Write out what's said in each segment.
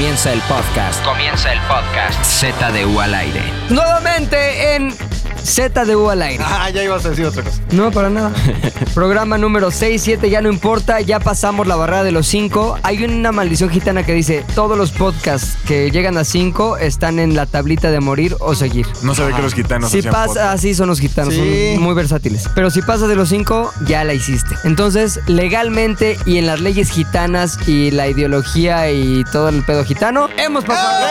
Comienza el podcast. Comienza el podcast. ZDU al aire. Nuevamente en ZDU al aire. Ah, ya ibas a decir otra cosa. No, para nada. Programa número 6, 7, ya no importa, ya pasamos la barrera de los 5. Hay una maldición gitana que dice, todos los podcasts que llegan a 5 están en la tablita de morir o seguir. No sabía que los gitanos Si hacían pasa, podcast. así son los gitanos, Sí. son muy versátiles. Pero si pasas de los 5, ya la hiciste. Entonces, legalmente y en las leyes gitanas y la ideología y todo el pedo gitano, hemos pasado.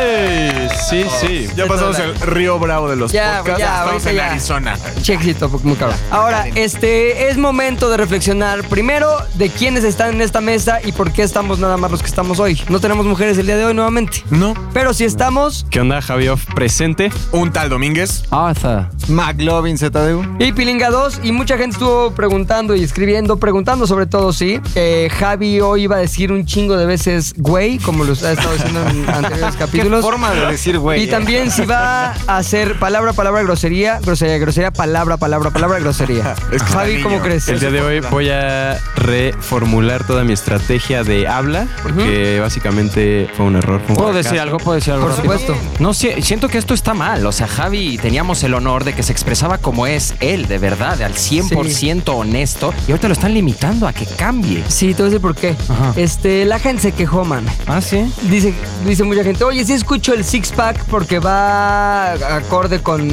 ¡Ey! Sí, sí. Ya pasamos el río bravo de los Ya, ya, Estamos ahorita en ya. Arizona. Chexito, muy cabrón. Ahora, este es momento de reflexionar primero de quiénes están en esta mesa y por qué estamos nada más los que estamos hoy. No tenemos mujeres el día de hoy nuevamente. No. Pero si estamos, ¿Qué onda, Javioff? Presente. Un tal Domínguez. Arthur. McLovin ZDU. y Pilinga 2, y mucha gente estuvo preguntando y escribiendo, preguntando sobre todo, sí. Eh, Javi hoy iba a decir un chingo de veces güey, como lo ha estado diciendo en anteriores capítulos. forma de decir güey. Y también si va a hacer palabra, palabra, grosería, grosería, grosería, palabra, palabra, palabra, grosería. Es que Javi, ¿cómo crees? El día de hoy voy a reformular toda mi estrategia de habla, porque básicamente fue un error. fue un ¿Puedo fracaso. decir algo? ¿Puedo decir algo? Por rápido? supuesto. No, sí, siento que esto está mal. O sea, Javi, teníamos el honor de que se expresaba como es él, de verdad, al 100% honesto. Y ahorita lo están limitando a que cambie. Sí, te voy a decir por qué. Ajá. Este, la gente se quejó, man. Ah, sí. Dice, dice mucha gente, oye, sí escucho el six pack porque va acorde con,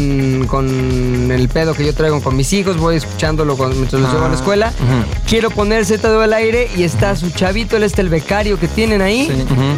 con el pedo que yo traigo con mis hijos, voy escuchándolo con- mientras los llevo a la escuela. Quiero poner Z al aire y está su chavito, él está el becario que tienen ahí.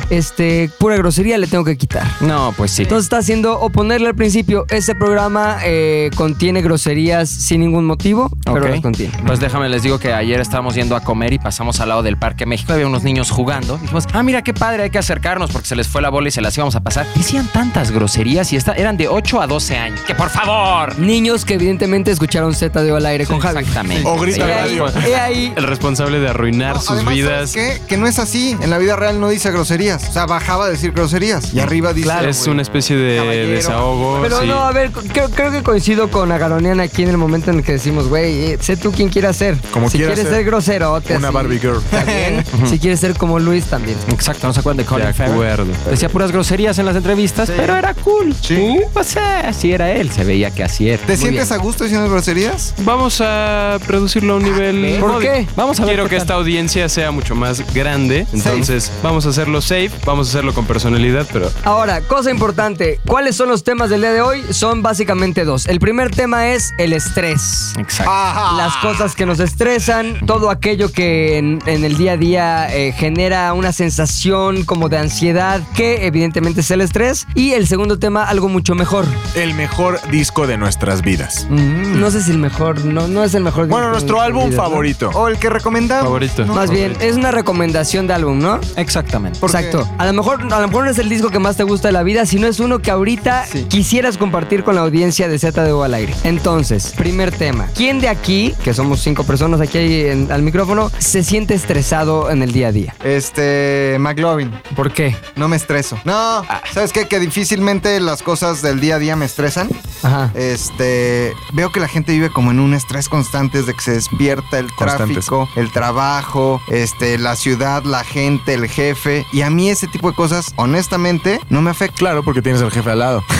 Este, pura grosería le tengo que quitar. No, pues sí. Entonces está haciendo, o ponerle al principio, este programa eh, contiene groserías sin ningún motivo, pero las contiene. Pues déjame les digo que ayer estábamos yendo a comer y pasamos al lado del Parque México. Había unos niños jugando. Dijimos, ah, mira qué padre, hay que acercarnos porque se les fue la bola y se las íbamos a pasar. Decían tantas groserías y esta- eran de 8 a 12 años. ¡Que por favor! Niños que evidentemente escucharon Z al aire con Javi. Exactamente. O grita radio. he ahí El responsable de arruinar No, sus además, vidas. ¿sabes qué? Que no es así. En la vida real no dice groserías. O sea, bajaba a decir groserías. Y arriba dice. es güey, una especie de caballero. desahogo. Pero sí. no, a ver, creo, creo que coincido con Agaronian aquí en el momento en el que decimos, güey, eh, sé tú quién quieras ser. Como si quieras quieres ser. ser grosero, te Una así, Barbie girl. bien. si quieres ser como Luis, también. Exacto, ¿no se acuerdan de Colin De Farrell? acuerdo. Decía puras groserías en las entrevistas, pero era cool. Sí. Pues eh, así era él, se veía que así era. ¿Te Muy sientes bien. a gusto diciendo groserías? Vamos a reducirlo a un nivel. ¿Por módico. qué? Vamos a ver Quiero qué que tal. esta audiencia sea mucho más grande. Entonces, vamos a hacerlo safe, vamos a hacerlo con personalidad, pero Ahora, cosa importante, ¿cuáles son los temas del día de hoy? Son básicamente dos. El primer tema es el estrés. Exacto. Las cosas que nos estresan, todo aquello que en, en el día a día eh, genera una sensación como de ansiedad, que evidentemente es el estrés. Y el segundo tema, algo mucho mejor. El mejor disco de nuestras vidas. No sé si el mejor, no, no es el mejor. Bueno, disco de nuestro álbum vidas, ¿no? favorito. O el que recomendamos. favorito. Más bien, es una recomendación de álbum, ¿no? Exactamente. Exacto. A lo mejor, a lo mejor no es el disco que más te gusta de la vida, sino es uno que ahorita Sí. quisieras compartir con la audiencia de ZDU al aire. Entonces, primer tema. ¿Quién de aquí, que somos cinco personas aquí en- al micrófono, se siente estresado en el día a día? Este. McLovin. ¿Por qué? No me estreso. No. ¿Sabes qué? Que difícilmente las cosas del día a día me estresan. Ajá. Este, veo que la gente vive como en un estrés constante desde que se despierta el Constantes. tráfico, el trabajo, este, la ciudad, la gente, el jefe. Y a mí ese tipo de cosas, honestamente, no me afecta. Claro, porque tienes al jefe al lado.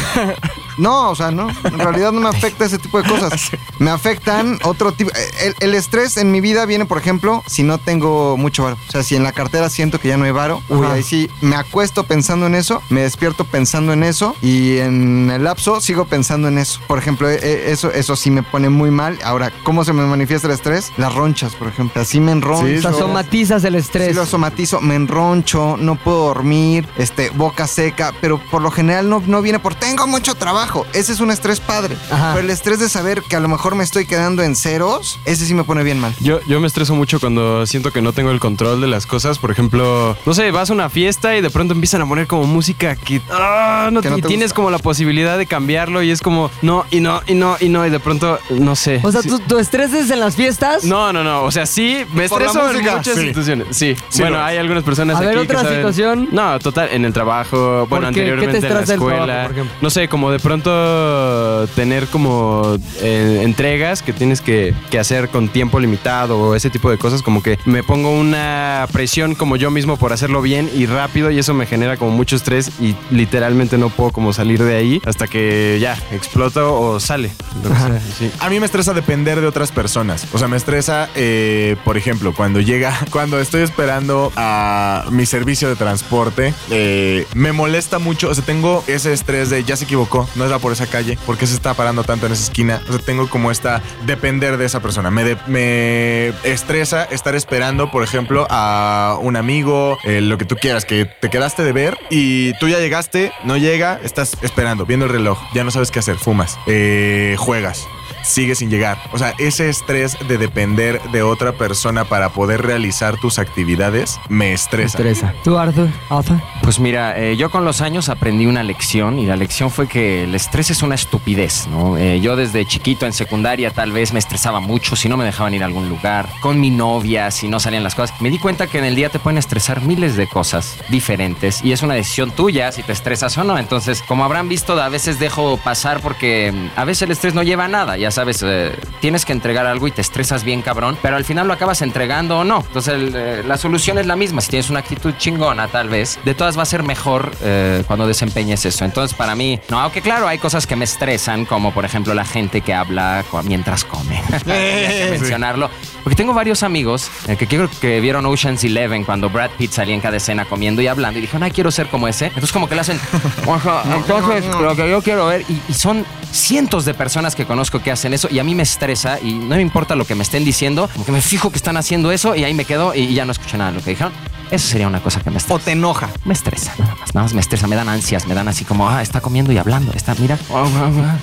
No, o sea, no. En realidad no me afecta ese tipo de cosas. Me afectan otro tipo. El, el estrés en mi vida viene, por ejemplo, si no tengo mucho varo. O sea, si en la cartera siento que ya no hay varo, uy, ahí sí me acuesto pensando en eso, me despierto pensando en eso y en el lapso sigo pensando en eso. Por ejemplo, eh, eh, eso, eso sí me pone muy mal. Ahora, ¿cómo se me manifiesta el estrés? Las ronchas, por ejemplo. Así me enroncho. Sí, O sea, somatizas el estrés. Sí lo somatizo, me enroncho, no puedo dormir, este, boca seca, pero por lo general no, no viene por tengo mucho trabajo. Ese es un estrés padre. Ajá. Pero el estrés de saber que a lo mejor me estoy quedando en ceros, ese sí me pone bien mal. Yo, yo me estreso mucho cuando siento que no tengo el control de las cosas. Por ejemplo, no sé, vas a una fiesta y de pronto empiezan a poner como música que, ah, no, Que no y tienes gusta. como la posibilidad de cambiarlo y es como no y no y no y no y de pronto no sé. O sea, Sí. ¿tu, tu estrés es en las fiestas? No, no, no. O sea, sí, me Por estreso en muchas sí. situaciones. Sí. Sí bueno, es. hay algunas personas A aquí ver, que otra saben- situación. No, total, en el trabajo, bueno, qué? ¿Qué te anteriormente en la estresa del trabajo, escuela. por ejemplo? no sé, como de pronto tener como eh, entregas que tienes que, que hacer con tiempo limitado o ese tipo de cosas, como que me pongo una presión como yo mismo por hacerlo bien y rápido y eso me genera como mucho estrés y literalmente no puedo como salir de ahí hasta que ya exploto o sale. Entonces, sí. A mí me estresa depender de otras personas. O sea, me estresa, eh, por ejemplo, cuando llega, cuando estoy esperando a mi servicio de transporte, eh, me molesta mucho. O sea, tengo ese estrés de ya se equivocó, no era por esa calle, ¿por qué se está parando tanto en esa esquina? O sea, tengo como esta depender de esa persona. Me, de- me estresa estar esperando, por ejemplo, a un amigo, eh, lo que tú quieras, que te quedaste de ver y tú ya llegaste, no llega, estás esperando, viendo el reloj, ya no sabes qué hacer, fumas, eh, juegas sigue sin llegar. O sea, ese estrés de depender de otra persona para poder realizar tus actividades me estresa. Estresa. ¿Tú, Arthur? Arthur? Pues mira, eh, yo con los años aprendí una lección y la lección fue que el estrés es una estupidez, ¿no? Eh, yo desde chiquito en secundaria tal vez me estresaba mucho si no me dejaban ir a algún lugar, con mi novia, si no salían las cosas. Me di cuenta que en el día te pueden estresar miles de cosas diferentes y es una decisión tuya si te estresas o no. Entonces, como habrán visto, a veces dejo pasar porque mm, a veces el estrés no lleva a nada, ya sabes, eh, tienes que entregar algo y te estresas bien cabrón, pero al final lo acabas entregando o no. Entonces, el, eh, la solución es la misma. Si tienes una actitud chingona, tal vez, de todas va a ser mejor eh, cuando desempeñes eso. Entonces, para mí, no, aunque claro, hay cosas que me estresan, como por ejemplo la gente que habla mientras come. Mencionarlo. Porque tengo varios amigos eh, que creo que vieron Ocean's Eleven cuando Brad Pitt salía en cada escena comiendo y hablando y dijeron, ay, quiero ser como ese. Entonces, como que le hacen, "Ojo, entonces, lo que yo quiero ver. Y, y son cientos de personas que conozco que hacen eso y a mí me estresa y no me importa lo que me estén diciendo, como que me fijo que están haciendo eso y ahí me quedo y, y ya no escucho nada de lo que dijeron. Eso sería una cosa que me estresa. O te enoja. Me estresa, nada más, nada más me estresa, me dan ansias, me dan así como, ah, está comiendo y hablando, está, mira.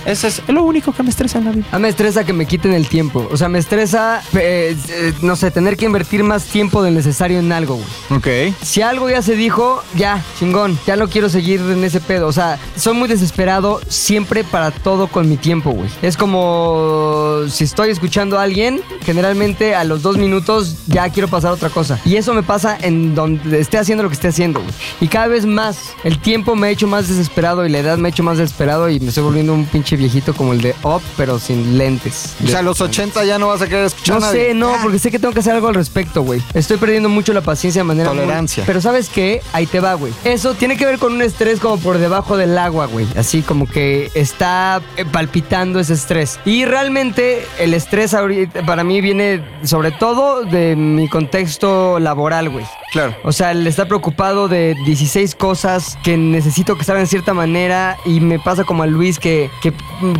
Eso es lo único que me estresa en la vida. A mí me estresa que me quiten el tiempo. O sea, me estresa, eh, eh, no sé, tener que invertir más tiempo del necesario en algo, güey. Ok. Si algo ya se dijo, ya, chingón. Ya no quiero seguir en ese pedo. O sea, soy muy desesperado siempre para todo con mi tiempo, güey. Es como si estoy escuchando a alguien, generalmente a los dos minutos ya quiero pasar a otra cosa. Y eso me pasa en donde esté haciendo lo que esté haciendo, güey. Y cada vez más, el tiempo me ha hecho más desesperado y la edad me ha hecho más desesperado y me estoy volviendo un pinche viejito como el de Up, pero sin lentes. O sea, a los 80 ya no vas a querer escuchar No sé, no, porque sé que tengo que hacer algo al respecto, güey. Estoy perdiendo mucho la paciencia de manera. muy- Tolerancia. Pero ¿sabes qué? Ahí te va, güey. Eso tiene que ver con un estrés como por debajo del agua, güey. Así como que está eh, palpitando ese estrés. Y realmente el estrés ahorita para mí viene sobre todo de mi contexto laboral, güey. Claro. O sea, el estar preocupado de 16 cosas que necesito que salgan de cierta manera y me pasa como a Luis que, que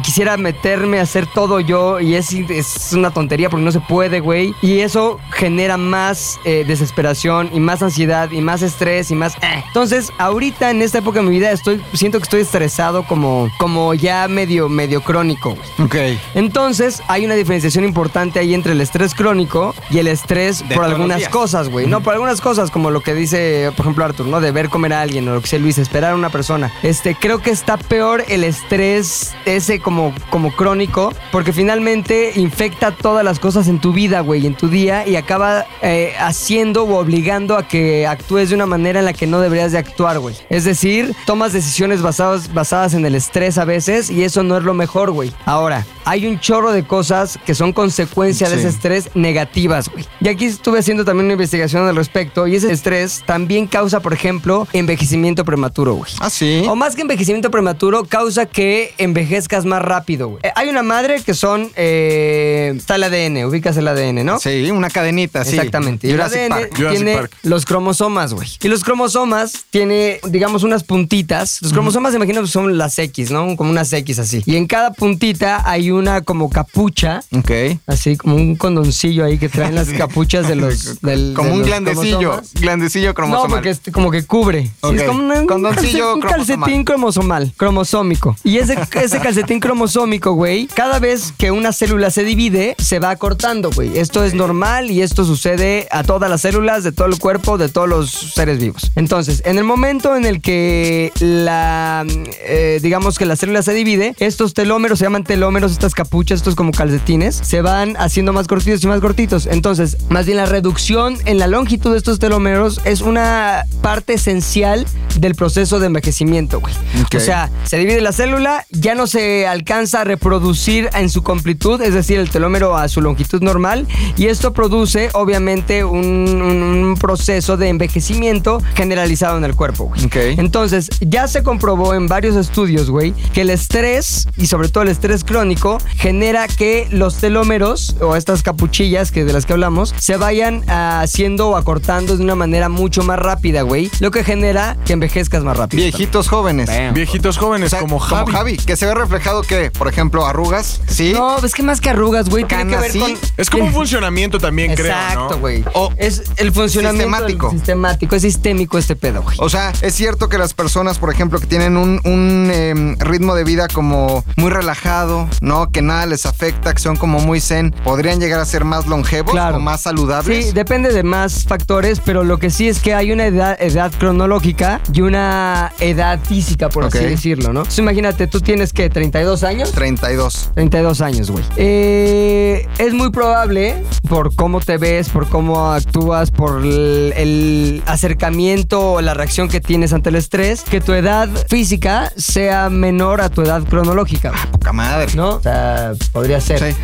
quisiera meterme a hacer todo yo y es, es una tontería porque no se puede, güey. Y eso genera más eh, desesperación y más ansiedad y más estrés y más... eh. Entonces, ahorita en esta época de mi vida estoy, siento que estoy estresado como, como ya medio, medio crónico. Ok. Entonces, hay una diferenciación importante ahí entre el estrés crónico y el estrés De por algunas días. cosas, güey. No, por algunas cosas, como lo que dice, por ejemplo, Arthur, ¿no? De ver comer a alguien o lo que sea Luis, esperar a una persona. Este, creo que está peor el estrés ese como, como crónico, porque finalmente infecta todas las cosas en tu vida, güey, en tu día, y acaba eh, haciendo o obligando a que actúes de una manera en la que no deberías de actuar, güey. Es decir, tomas decisiones basadas, basadas en el estrés a veces, y eso no es lo mejor, güey. Ahora, hay un chorro de cosas que son consecuencia de Sí. ese estrés negativas, güey. Y aquí estuve haciendo también una investigación al respecto, y ese estrés también causa, por ejemplo, envejecimiento prematuro, güey. Ah, sí. O más que envejecimiento prematuro, causa que envejezcas más rápido, güey. Eh, hay una madre que son. Eh, está el ADN, ubicas el ADN, ¿no? Sí, una cadenita, sí. Exactamente. Y el Jurassic ADN Park. Jurassic tiene Park. los cromosomas, güey. Y los cromosomas tiene, digamos, unas puntitas. Los cromosomas, imagino que son las X, ¿no? Como unas X así. Y en cada puntita hay una como capucha. Ok. Así como un condoncillo ahí que traen las capuchas de los. del- Como de un los glandecillo. cromosomas. Glandecillo No, cromosomal. porque es como que cubre. Sí, es como un, Condoncillo calcetín cromosomal, cromosómico. Y ese, ese calcetín cromosómico, güey, cada vez que una célula se divide, se va acortando, güey. Esto es normal y esto sucede a todas las células de todo el cuerpo, de todos los seres vivos. Entonces, en el momento en el que la, eh, digamos que la célula se divide, estos telómeros se llaman telómeros, estas capuchas, estos como calcetines, se van haciendo más cortitos y más cortitos. Entonces, más bien la reducción en la longitud de estos telómeros es una parte esencial del proceso de envejecimiento, güey. O sea, se divide la célula, ya no se alcanza a reproducir en su completud, es decir, el telómero a su longitud normal, y esto produce, obviamente, un, un- un proceso de envejecimiento generalizado en el cuerpo, güey. Ok. Entonces, ya se comprobó en varios estudios, güey, que el estrés, y sobre todo el estrés crónico, genera que los telómeros, o estas capuchillas que de las que hablamos, se vayan haciendo o acortando de una manera mucho más rápida, güey. Lo que genera que envejezcas más rápido. Viejitos jóvenes. Viejitos O jóvenes sea, como Javi. que se ve reflejado que, por ejemplo, arrugas, ¿sí? No, es que más que arrugas, güey, tiene que ver sí. con... Es como un funcionamiento también, creo, Exacto, ¿no? güey. O- Es el funcionamiento Sistemático. sistemático, es sistémico este pedo, güey. O sea, es cierto que las personas, por ejemplo, que tienen un, un, em, ritmo de vida como muy relajado, ¿no? Que nada les afecta, que son como muy zen, podrían llegar a ser más longevos Claro. o más saludables. Sí, depende de más factores, pero lo que sí es que hay una edad, edad cronológica y una edad física, por así decirlo, ¿no? Entonces, imagínate, tú tienes que 32 años. 32. 32 años, güey. Eh, es muy probable, por cómo te ves, por cómo actúas, por el, el acercamiento o la reacción que tienes ante el estrés, que tu edad física sea menor a tu edad cronológica. güey. Poca madre. ¿No? O sea, podría ser. Sí.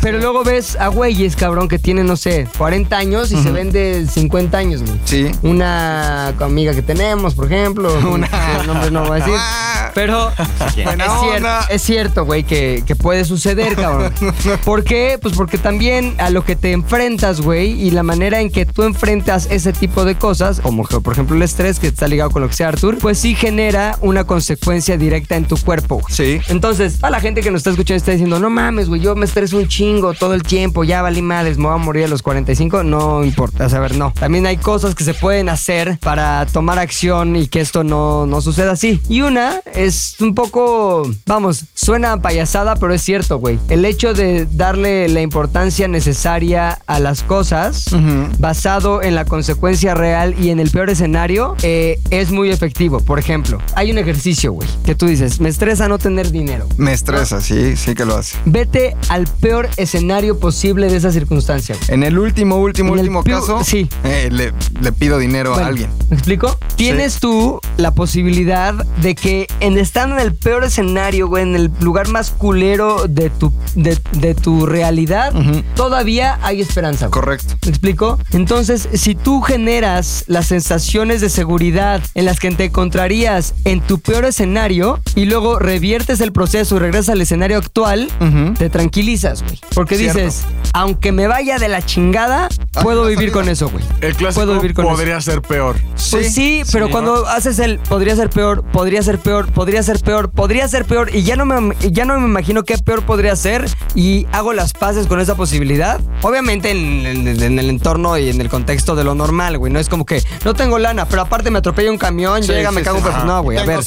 Pero luego ves a güeyes, cabrón, que tienen, no sé, 40 años y se ven de 50 años, güey. Sí. Una amiga que tenemos, por ejemplo. Una. Nombres no voy a decir. Pero es, cierto, onda. es cierto, güey, que, que puede suceder, cabrón. ¿Por qué? Pues porque también a lo que te enfrentas, güey, y la manera en que tú enfrentas ese tipo de cosas, como por ejemplo el estrés que está ligado con lo que sea Artur, pues sí genera una consecuencia directa en tu cuerpo. Sí. Entonces, a la gente que nos está escuchando está diciendo, no mames, güey, yo me estreso un chingo todo el tiempo, ya valí madres, me voy a morir a los 45, no importa, o sea, a ver, no. También hay cosas que se pueden hacer para tomar acción y que esto no, no suceda así. Y una es un poco, vamos, suena payasada, pero es cierto, güey. El hecho de darle la importancia necesaria a las cosas, basado en la consecuencia real y en el peor escenario, eh, es muy efectivo. Por ejemplo, hay un ejercicio, güey, que tú dices, me estresa no tener dinero. Me estresa, sí, sí que lo hace. Vete al peor escenario posible de esa circunstancia. güey. En el último, último, En último caso, sí. eh, le, le pido dinero Bueno, a alguien. ¿Me explico? Tienes tú la posibilidad de que en estando en el peor escenario, güey, en el lugar más culero de tu, de, de tu realidad, todavía hay esperanza. güey. Correcto. ¿Me explico? Entonces, si tú generas las sensaciones de seguridad en las que te encontrarías en tu peor escenario y luego reviertes el proceso y regresas al escenario actual, te tranquilizas, güey. Porque Cierto. dices, aunque me vaya de la chingada, puedo Ah, vivir salida. con eso, güey. El clásico Puedo vivir con eso. podría ser peor. Pues sí, pero cuando haces el podría ser peor, podría ser peor, podría ser peor, podría ser peor y ya no me ya no me imagino qué peor podría ser y hago las paces con esa posibilidad. Obviamente en, en- en el entorno y en el contexto de lo normal, güey, no es como que no tengo lana, pero aparte me atropella un camión, llega, me sí, cago sí, un. No, güey, a ver.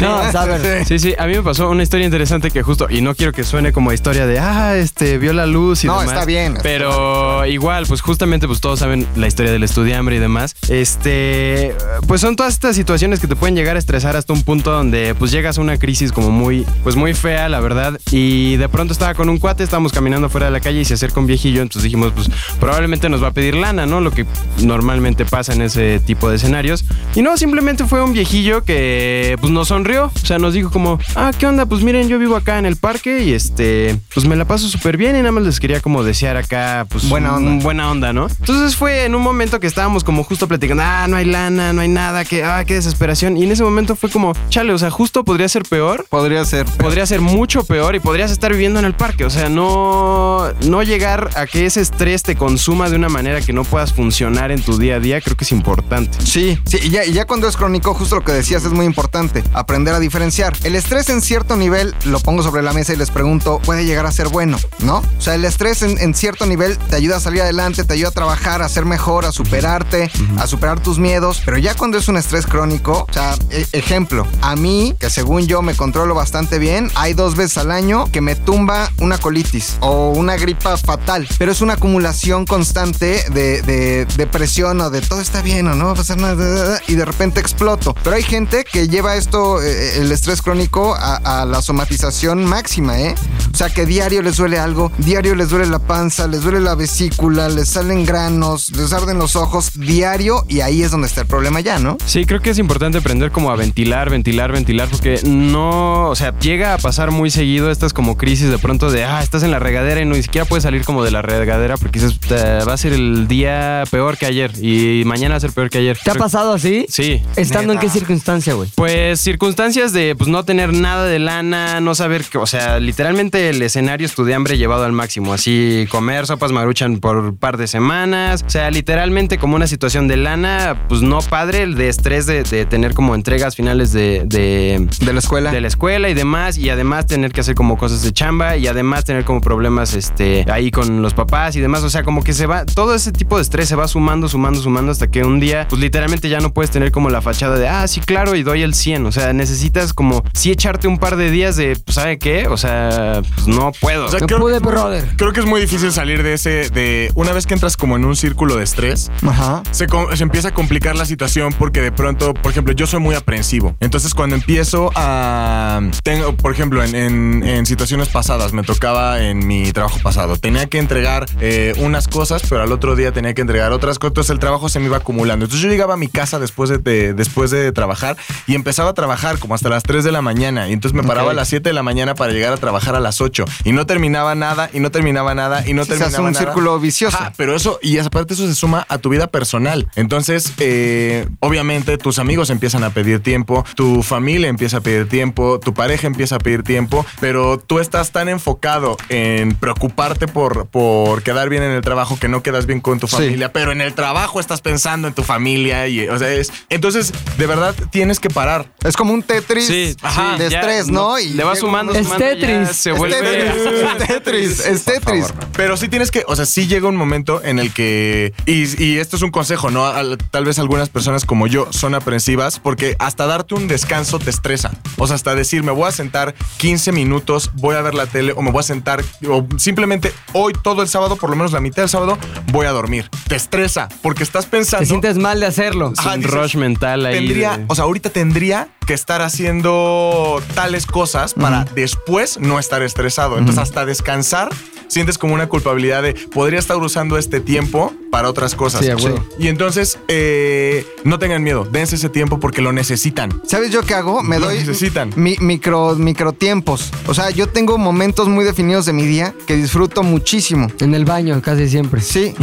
No, a ver. Sí, sí, a mí me pasó una historia interesante que justo, y no quiero que suene como historia de, ah, este, vio la luz y No, demás. está bien. Pero igual, pues justamente, pues todos saben la historia del estudiambre y demás. Este, pues son todas estas situaciones que te pueden llegar a estresar hasta un punto donde pues llegas a una crisis como muy, pues muy fea, la verdad. Y de pronto estaba con un cuate, estábamos caminando fuera de la calle y se acerca un viejillo, entonces dijimos, pues probablemente nos va a pedir lana, ¿no? Lo que normalmente pasa en ese tipo de escenarios. Y no, simplemente fue un viejillo que pues nos sonrió, o sea, nos dijo como, ah, ¿qué onda? Pues miren, yo vivo acá en el parque y este, pues me la paso súper bien y nada más les quería como desear acá, pues Buena onda. buena onda, ¿no? Entonces fue en un momento que estábamos como justo platicando, ah, no hay lana, no hay nada, que, ah, qué desesperación. Y en ese momento fue como, chale, o sea, justo podría ser peor. Podría ser. Podría ser mucho peor y podrías estar viviendo en el parque. O sea, no, no llegar a que ese estrés te consuma de una manera que no puedas funcionar en tu día a día, creo que es importante. Sí, sí, y ya, ya cuando es crónico, justo lo que decías es muy importante, aprender a diferenciar. El estrés en cierto nivel, lo pongo sobre la mesa y les pregunto, puede llegar a ser bueno, ¿no? O sea, el estrés en, en cierto nivel te ayuda a salir adelante, te ayuda a trabajar, a ser mejor, a superarte, a superar tus miedos, pero ya cuando es un estrés crónico, o sea, e- ejemplo, a mí, que según yo me controlo bastante bien, hay dos veces al año que me tumba una colitis o una gripa fatal, pero es una acumulación constante de, de depresión o de todo está bien o no va a pasar nada y de repente exploto. Pero hay gente que lleva esto, eh, el estrés crónico, a, a la somatización máxima, ¿eh? O sea, que diario les duele algo, diario les duele la panza, les duele la vesícula, les salen granos, les arden los los ojos diario y ahí es donde está el problema ya, ¿no? Sí, creo que es importante aprender como a ventilar, ventilar, ventilar, porque no, o sea, llega a pasar muy seguido estas como crisis de pronto de, ah, estás en la regadera y no ni siquiera puedes salir como de la regadera porque dices, "Te- va a ser el día peor que ayer y mañana va a ser peor que ayer. ¿Te ha pasado así? Sí. ¿Estando en qué circunstancia, güey? Pues circunstancias de pues no tener nada de lana, no saber que, o sea, literalmente el escenario es tu de hambre llevado al máximo, así comer sopas maruchan por un par de semanas, o sea, literalmente como una situación de lana, pues no padre, el de estrés de, de tener como entregas finales de, de, De la escuela. de la escuela y demás, y además tener que hacer como cosas de chamba y además tener como problemas este, ahí con los papás y demás, o sea, como que se va, todo ese tipo de estrés se va sumando, sumando, sumando hasta que un día, pues literalmente ya no puedes tener como la fachada de, ah, sí, claro, y doy el 100, o sea, necesitas como sí echarte un par de días de, pues, ¿sabe qué? O sea, pues no puedo. O sea, No creo, pude, brother. creo que es muy difícil salir de ese, de una vez que entras como en un círculo de estrés, Ajá. se, se empieza a complicar la situación porque de pronto, por ejemplo, yo soy muy aprensivo. Entonces, cuando empiezo a. Tengo, por ejemplo, en, en- en situaciones pasadas, me tocaba en mi trabajo pasado. Tenía que entregar eh, unas cosas, pero al otro día tenía que entregar otras cosas. Entonces, el trabajo se me iba acumulando. Entonces, yo llegaba a mi casa después de, de- después de trabajar y empezaba a trabajar como hasta las 3 de la mañana. Y entonces me paraba a las 7 de la mañana para llegar a trabajar a las 8. Y no terminaba nada, y no terminaba nada, y no Sí, terminaba hace un nada. círculo vicioso. Ajá, pero eso, y aparte eso se suma a tu vida personal. Entonces, eh, obviamente tus amigos empiezan a pedir tiempo, tu familia empieza a pedir tiempo, tu pareja empieza a pedir tiempo, pero tú estás tan enfocado en preocuparte por, por quedar bien en el trabajo que no quedas bien con tu Sí. familia, pero en el trabajo estás pensando en tu familia y, o sea, es, entonces, de verdad, tienes que parar. Es como un Tetris Sí, ajá, sí, de ya, estrés, ¿no? Y le va llega sumando, Es sumando, ya Tetris. se Es vuelve... Tetris, es Tetris, es Tetris. Pero sí tienes que, o sea, sí llega un momento en el que, y, y esto es un consejo, ¿no? Al- tal vez algunas personas como yo son aprensivas porque hasta darte un descanso te estresa. O sea, hasta decir, me voy a sentar 15 minutos, voy a ver la tele o me voy a sentar, o simplemente hoy todo el sábado, por lo menos la mitad del sábado, voy a dormir. Te estresa porque estás pensando... Te sientes mal de hacerlo. Ajá, un dices, rush mental ahí. Tendría, de- o sea, ahorita tendría que estar haciendo tales cosas para después no estar estresado. Entonces, hasta descansar, sientes como una culpabilidad de podría estar usando este tiempo para otras cosas. Sí. Y entonces, eh, no tengan miedo, dense ese tiempo porque lo necesitan. ¿Sabes yo qué hago? Me Lo doy necesitan. mi- micro, micro tiempos. O sea, yo tengo momentos muy definidos de mi día que disfruto muchísimo. En el baño, casi siempre. Sí.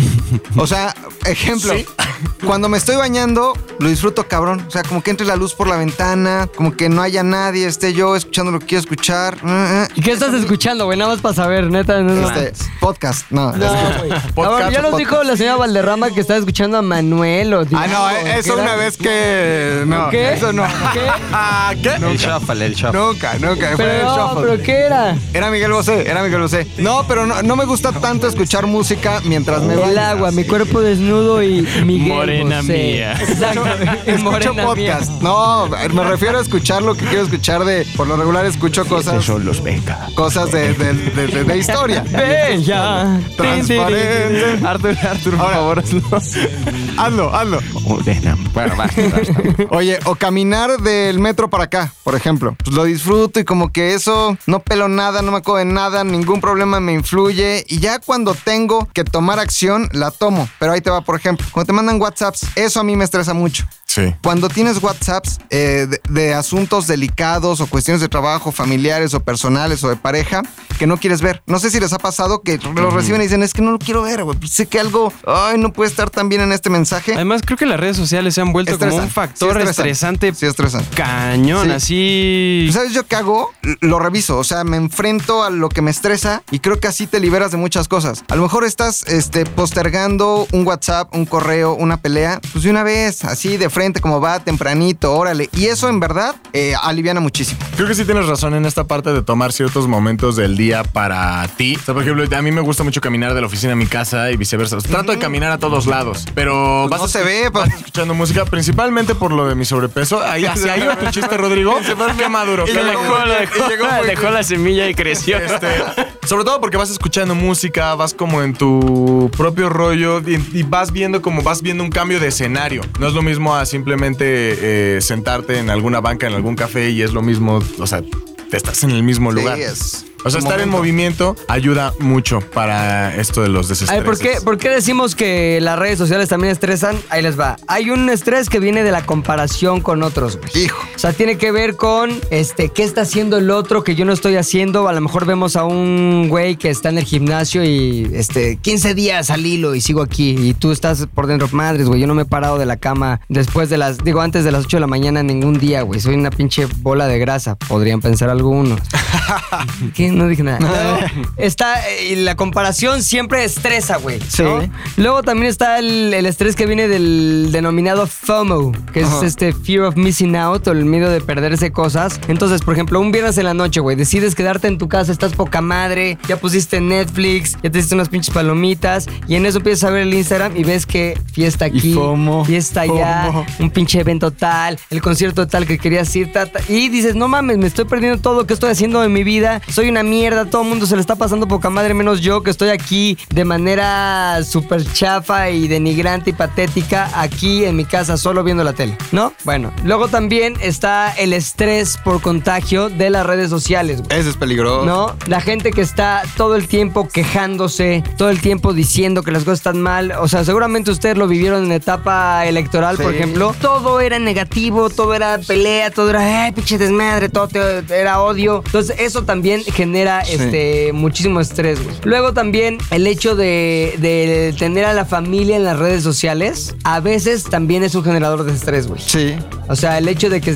O sea, ejemplo. Sí. Cuando me estoy bañando, lo disfruto cabrón. O sea, como que entre la luz por la ventana, como que no haya nadie, esté yo escuchando lo que quiero escuchar. Eh, eh. ¿Y qué estás escuchando, güey? Nada más para saber, neta. No, no. Este, podcast, no. No, güey. Podcast Ahora, ya nos podcast. dijo la señora Valderrama que estaba escuchando a Manuel o Ah, no, eso ¿qué una era? vez que. No, ¿Qué? eso no. ¿Qué? Ah, ¿qué? El shuffle, el shuffle. Nunca, nunca. Fue el Pero, no, shuffle. pero ¿qué era? Era Miguel Bosé, era Miguel Bosé. No, pero no, no me gusta tanto escuchar música mientras me El baño. agua, mi cuerpo desnudo y Miguel Morena mía. Exacto. Escucho Morena podcast. mía. No, me refiero a escuchar lo que quiero escuchar de. Por lo regular escucho cosas. son los beca. Cosas de, de- de- de- de historia. Bella. Transparente. Arthur, Arthur, por Ahora- favor, hazlo. Hazlo, hazlo. Bueno, basta, basta. Oye, o caminar del metro para acá, por ejemplo. Pues lo disfruto y como que eso no pelo nada, no me acuerdo de nada, ningún problema me influye. Y ya cuando tengo que tomar acción, la tomo. Pero ahí te va, por ejemplo, cuando te mandan WhatsApps, eso a mí me estresa mucho. Sí. Cuando tienes WhatsApps eh, de, de asuntos delicados o cuestiones de trabajo, familiares o personales o de pareja que no quieres ver. No sé si les ha pasado que lo reciben y dicen, es que no lo quiero ver, güey. Pues sé que algo, ay, no puede estar tan bien en este mensaje. Además, creo que las redes sociales se han vuelto como un factor Sí, estresante Sí, estresan. cañón, Sí. así. ¿Sabes yo qué hago? Lo reviso, o sea, me enfrento a lo que me estresa y creo que así te liberas de muchas cosas. A lo mejor estás este, postergando un WhatsApp, un correo, una pelea, pues de una vez, así de frente, como va, tempranito, órale. Y eso en verdad eh, aliviana muchísimo. Creo que sí tienes razón en esta parte de tomar ciertos momentos del día para ti. O sea, por ejemplo, a mí me gusta mucho caminar de la oficina a mi casa y viceversa. O sea, trato de caminar a todos lados, pero Pues no a- se ve, pa- vas escuchando música principalmente por lo de mi sobrepeso. Ahí, hacia ahí va tu chiste, Rodrigo. Qué maduro. Y la- dejó- Llegó dejó la semilla y creció. Este, sobre todo porque vas escuchando música, vas como en tu propio rollo y, y vas viendo como vas viendo un cambio de escenario. No es lo mismo a simplemente eh, sentarte en alguna banca, en algún café y es lo mismo, o sea, te estás en el mismo lugar. Sí, es- O sea, estar en movimiento ayuda mucho para esto de los A desestreses. ver, ¿por qué, ¿por qué decimos que las redes sociales también estresan? Ahí les va. Hay un estrés que viene de la comparación con otros, güey. Hijo. O sea, tiene que ver con este, qué está haciendo el otro que yo no estoy haciendo. A lo mejor vemos a un güey que está en el gimnasio y este, 15 días al hilo y sigo aquí. Y tú estás por dentro, madres, güey. Yo no me he parado de la cama después de las, digo, antes de las 8 de la mañana ningún día, güey. Soy una pinche bola de grasa, podrían pensar algunos. ¿Qué? No dije nada. Luego está, eh, y la comparación siempre estresa, güey. Sí. ¿no? Luego también está el, el estrés que viene del denominado FOMO, que es este Fear of Missing Out o el miedo de perderse cosas. Entonces, por ejemplo, un viernes en la noche, güey, decides quedarte en tu casa, estás poca madre, ya pusiste Netflix, ya te hiciste unas pinches palomitas y en eso empiezas a ver el Instagram y ves que fiesta aquí, FOMO, fiesta allá, un pinche evento tal, el concierto tal que querías ir, ta, ta, y dices, no mames, me estoy perdiendo todo lo que estoy haciendo en mi vida, soy una mierda, todo el mundo se le está pasando poca madre menos yo que estoy aquí de manera súper chafa y denigrante y patética aquí en mi casa solo viendo la tele, ¿no? Bueno, luego también está el estrés por contagio de las redes sociales, güey. Ese es peligroso. ¿No? La gente que está todo el tiempo quejándose, todo el tiempo diciendo que las cosas están mal. O sea, seguramente ustedes lo vivieron en etapa electoral, por ejemplo. Todo era negativo, todo era pelea, todo era, ay, pinche desmadre, todo era odio. Entonces, eso también genera Sí. este, muchísimo estrés, güey. Luego también el hecho de, de tener a la familia en las redes sociales, a veces también es un generador de estrés, güey. Sí. O sea, el hecho de que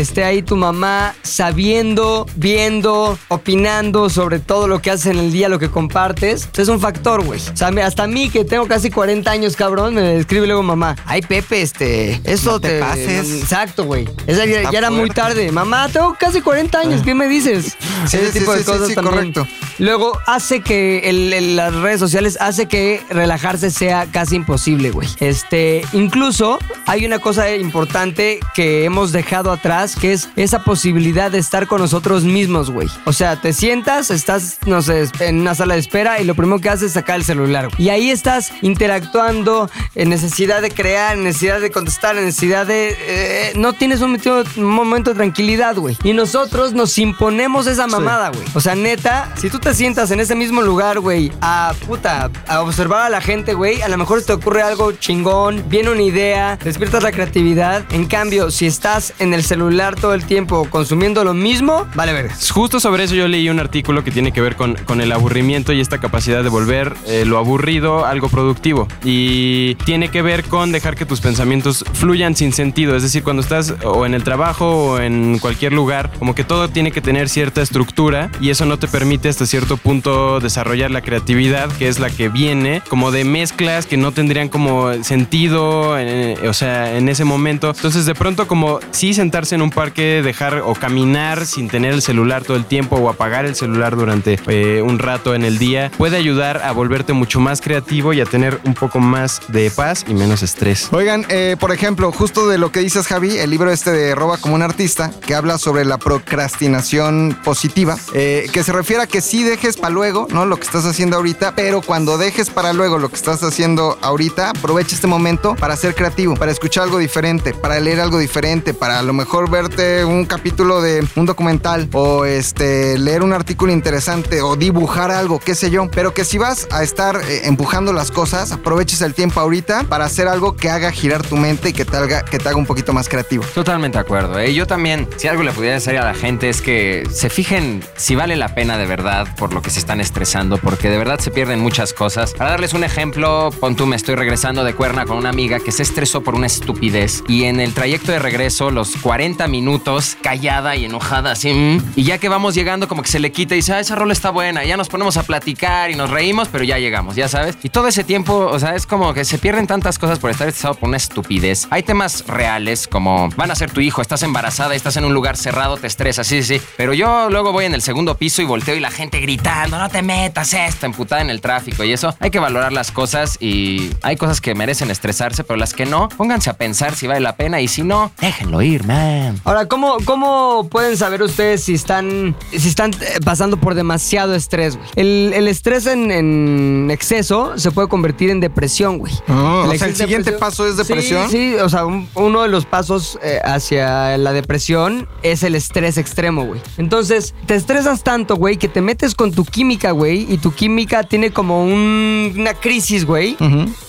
esté ahí tu mamá sabiendo, viendo, opinando sobre todo lo que haces en el día, lo que compartes, es un factor, güey. O sea, hasta a mí que tengo casi 40 años, cabrón, me escribe luego mamá, ay Pepe, este, eso No te pases. Exacto, güey. Esa ya, ya era muy tarde. Mamá, tengo casi 40 años, ¿qué me dices? Sí, Ese sí, tipo sí, de sí, cosas sí, también. correcto. Luego hace que el- el- las redes sociales hace que relajarse sea casi imposible, güey. Este, incluso hay una cosa importante que hemos dejado atrás, que es esa posibilidad de estar con nosotros mismos, güey. O sea, te sientas, estás, no sé, en una sala de espera y lo primero que haces es sacar el celular. güey. Y ahí estás interactuando en necesidad de crear, en necesidad de contestar, en necesidad de... eh, no tienes un, momento- un momento de tranquilidad, güey. Y nosotros nos imponemos esa mamada, güey. O sea, neta, si tú te sientas en ese mismo lugar, güey, a puta, a observar a la gente, güey, a lo mejor te ocurre algo chingón, viene una idea, despiertas la creatividad. En cambio, si estás en el celular todo el tiempo consumiendo lo mismo, vale verga. Justo sobre eso yo leí un artículo que tiene que ver con, con el aburrimiento y esta capacidad de volver eh, lo aburrido algo productivo. Y tiene que ver con dejar que tus pensamientos fluyan sin sentido. Es decir, cuando estás o en el trabajo o en cualquier lugar, como que todo tiene que tener cierta estructura eso no te permite hasta cierto punto desarrollar la creatividad, que es la que viene como de mezclas que no tendrían como sentido, eh, o sea, en ese momento. Entonces de pronto como sí sentarse en un parque, dejar o caminar sin tener el celular todo el tiempo o apagar el celular durante eh, un rato en el día, puede ayudar a volverte mucho más creativo y a tener un poco más de paz y menos estrés. Oigan, eh, por ejemplo, justo de lo que dices, Javi, el libro este de Roba como un artista, que habla sobre la procrastinación positiva, eh, que se refiere a que sí dejes para luego, ¿no? Lo que estás haciendo ahorita, pero cuando dejes para luego lo que estás haciendo ahorita, aprovecha este momento para ser creativo, para escuchar algo diferente, para leer algo diferente, para a lo mejor verte un capítulo de un documental o este leer un artículo interesante o dibujar algo, qué sé yo, pero que si vas a estar eh, empujando las cosas, aproveches el tiempo ahorita para hacer algo que haga girar tu mente y que te haga, que te haga un poquito más creativo. Totalmente de acuerdo. ¿eh? Yo también, si algo le pudiera decir a la gente es que se fijen si vale la pena de verdad por lo que se están estresando, porque de verdad se pierden muchas cosas. Para darles un ejemplo, pon tú, me estoy regresando de cuerna con una amiga que se estresó por una estupidez y en el trayecto de regreso, los 40 minutos, callada y enojada, así, mm, y ya que vamos llegando, como que se le quita y dice, ah, esa rola está buena, y ya nos ponemos a platicar y nos reímos, pero ya llegamos, ya sabes. Y todo ese tiempo, o sea, es como que se pierden tantas cosas por estar estresado por una estupidez. Hay temas reales como van a ser tu hijo, estás embarazada estás en un lugar cerrado, te estresas, sí, sí, sí. Pero yo luego voy en el segundo piso y volteo y la gente gritando, no te metas esto, emputada en el tráfico y eso. Hay que valorar las cosas y hay cosas que merecen estresarse, pero las que no, pónganse a pensar si vale la pena y si no, déjenlo ir, man. Ahora, ¿cómo, ¿cómo pueden saber ustedes si están, si están eh, pasando por demasiado estrés, güey? El, el estrés en, en exceso se puede convertir en depresión, güey. Ah, o sea, el siguiente paso es depresión. Sí, sí, o sea, un- uno de los pasos eh, hacia la depresión es el estrés extremo, güey. Entonces, te tanto, güey, que te metes con tu química, güey, y tu química tiene como un- una crisis, güey.